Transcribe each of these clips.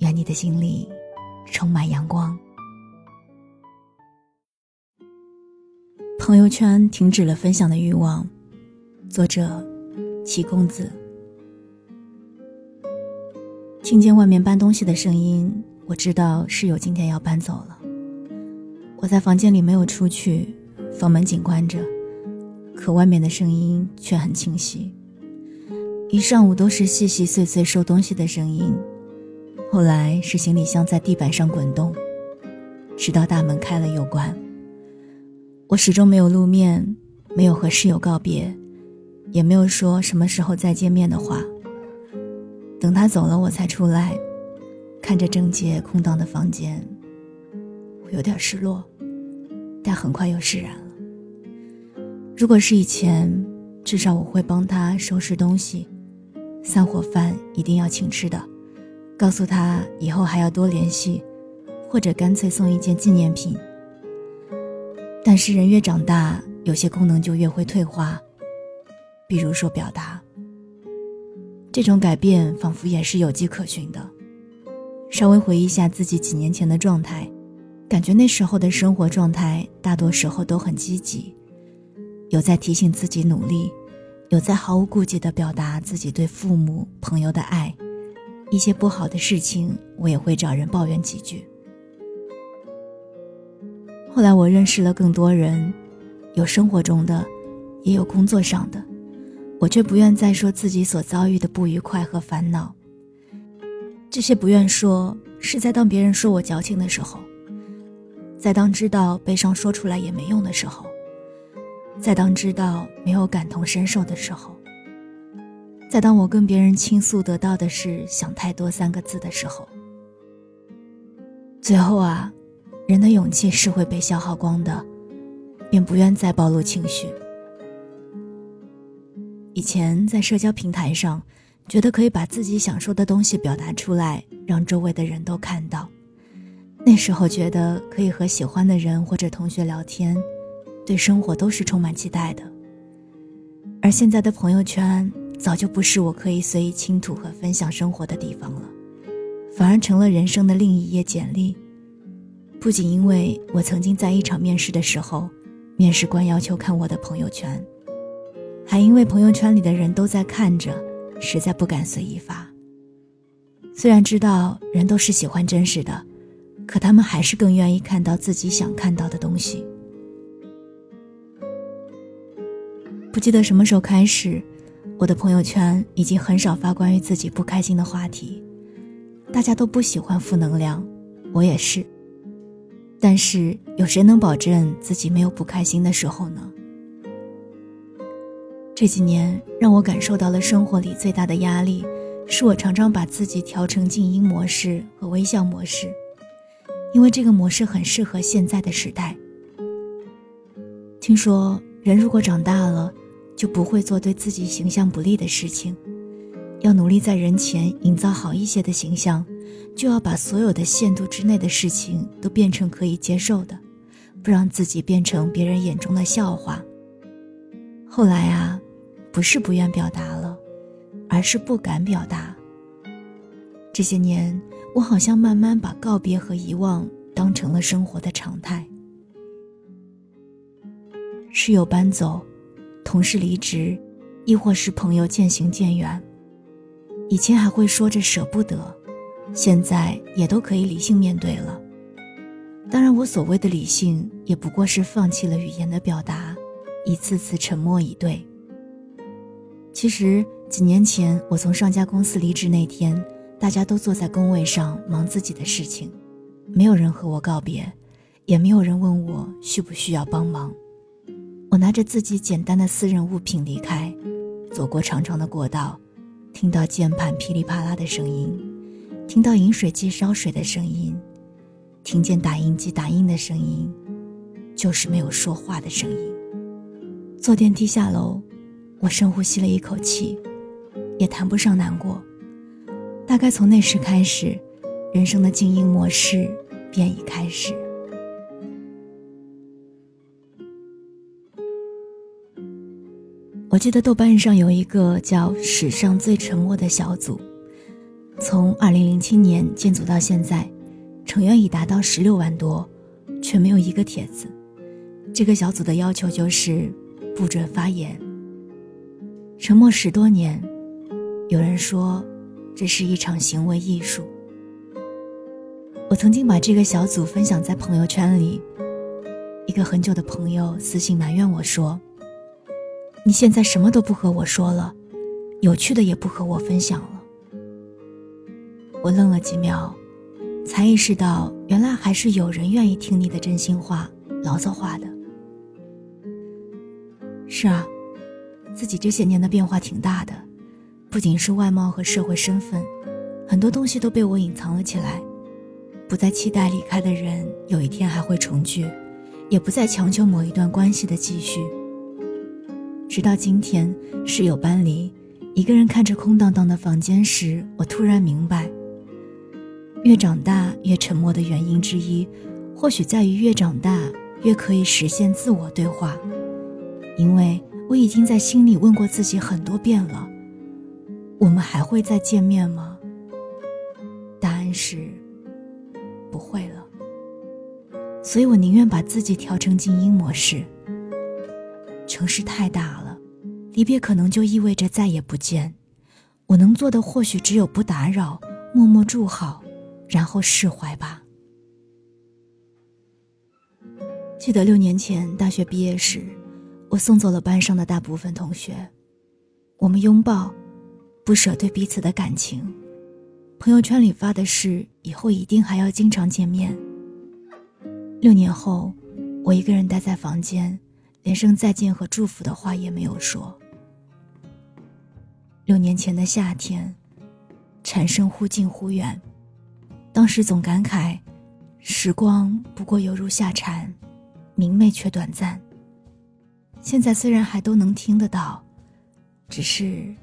愿你的心里充满阳光。朋友圈停止了分享的欲望。作者：齐公子。听见外面搬东西的声音，我知道室友今天要搬走了。我在房间里没有出去，房门紧关着，可外面的声音却很清晰。一上午都是细细碎碎收东西的声音。后来是行李箱在地板上滚动，直到大门开了又关。我始终没有露面，没有和室友告别，也没有说什么时候再见面的话。等他走了，我才出来，看着整洁空荡的房间，我有点失落，但很快又释然了。如果是以前，至少我会帮他收拾东西，散伙饭一定要请吃的。告诉他以后还要多联系，或者干脆送一件纪念品。但是人越长大，有些功能就越会退化，比如说表达。这种改变仿佛也是有迹可循的。稍微回忆一下自己几年前的状态，感觉那时候的生活状态大多时候都很积极，有在提醒自己努力，有在毫无顾忌地表达自己对父母、朋友的爱。一些不好的事情，我也会找人抱怨几句。后来我认识了更多人，有生活中的，也有工作上的，我却不愿再说自己所遭遇的不愉快和烦恼。这些不愿说，是在当别人说我矫情的时候，在当知道悲伤说出来也没用的时候，在当知道没有感同身受的时候。在当我跟别人倾诉得到的是“想太多”三个字的时候，最后啊，人的勇气是会被消耗光的，便不愿再暴露情绪。以前在社交平台上，觉得可以把自己想说的东西表达出来，让周围的人都看到。那时候觉得可以和喜欢的人或者同学聊天，对生活都是充满期待的。而现在的朋友圈。早就不是我可以随意倾吐和分享生活的地方了，反而成了人生的另一页简历。不仅因为我曾经在一场面试的时候，面试官要求看我的朋友圈，还因为朋友圈里的人都在看着，实在不敢随意发。虽然知道人都是喜欢真实的，可他们还是更愿意看到自己想看到的东西。不记得什么时候开始。我的朋友圈已经很少发关于自己不开心的话题，大家都不喜欢负能量，我也是。但是有谁能保证自己没有不开心的时候呢？这几年让我感受到了生活里最大的压力，是我常常把自己调成静音模式和微笑模式，因为这个模式很适合现在的时代。听说人如果长大了。就不会做对自己形象不利的事情，要努力在人前营造好一些的形象，就要把所有的限度之内的事情都变成可以接受的，不让自己变成别人眼中的笑话。后来啊，不是不愿表达了，而是不敢表达。这些年，我好像慢慢把告别和遗忘当成了生活的常态。室友搬走。同事离职，亦或是朋友渐行渐远，以前还会说着舍不得，现在也都可以理性面对了。当然，我所谓的理性，也不过是放弃了语言的表达，一次次沉默以对。其实几年前我从上家公司离职那天，大家都坐在工位上忙自己的事情，没有人和我告别，也没有人问我需不需要帮忙。我拿着自己简单的私人物品离开，走过长长的过道，听到键盘噼里啪啦的声音，听到饮水机烧水的声音，听见打印机打印的声音，就是没有说话的声音。坐电梯下楼，我深呼吸了一口气，也谈不上难过。大概从那时开始，人生的静音模式便已开始。我记得豆瓣上有一个叫“史上最沉默”的小组，从2007年建组到现在，成员已达到十六万多，却没有一个帖子。这个小组的要求就是不准发言。沉默十多年，有人说这是一场行为艺术。我曾经把这个小组分享在朋友圈里，一个很久的朋友私信埋怨我说。你现在什么都不和我说了，有趣的也不和我分享了。我愣了几秒，才意识到原来还是有人愿意听你的真心话、牢骚话的。是啊，自己这些年的变化挺大的，不仅是外貌和社会身份，很多东西都被我隐藏了起来。不再期待离开的人有一天还会重聚，也不再强求某一段关系的继续。直到今天，室友搬离，一个人看着空荡荡的房间时，我突然明白，越长大越沉默的原因之一，或许在于越长大越可以实现自我对话。因为我已经在心里问过自己很多遍了：我们还会再见面吗？答案是不会了。所以我宁愿把自己调成静音模式。城市太大了，离别可能就意味着再也不见。我能做的或许只有不打扰，默默祝好，然后释怀吧。记得六年前大学毕业时，我送走了班上的大部分同学，我们拥抱，不舍对彼此的感情。朋友圈里发的是以后一定还要经常见面。六年后，我一个人待在房间。连声再见和祝福的话也没有说。六年前的夏天，蝉声忽近忽远，当时总感慨，时光不过犹如夏蝉，明媚却短暂。现在虽然还都能听得到，只是，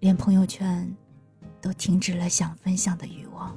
连朋友圈，都停止了想分享的欲望。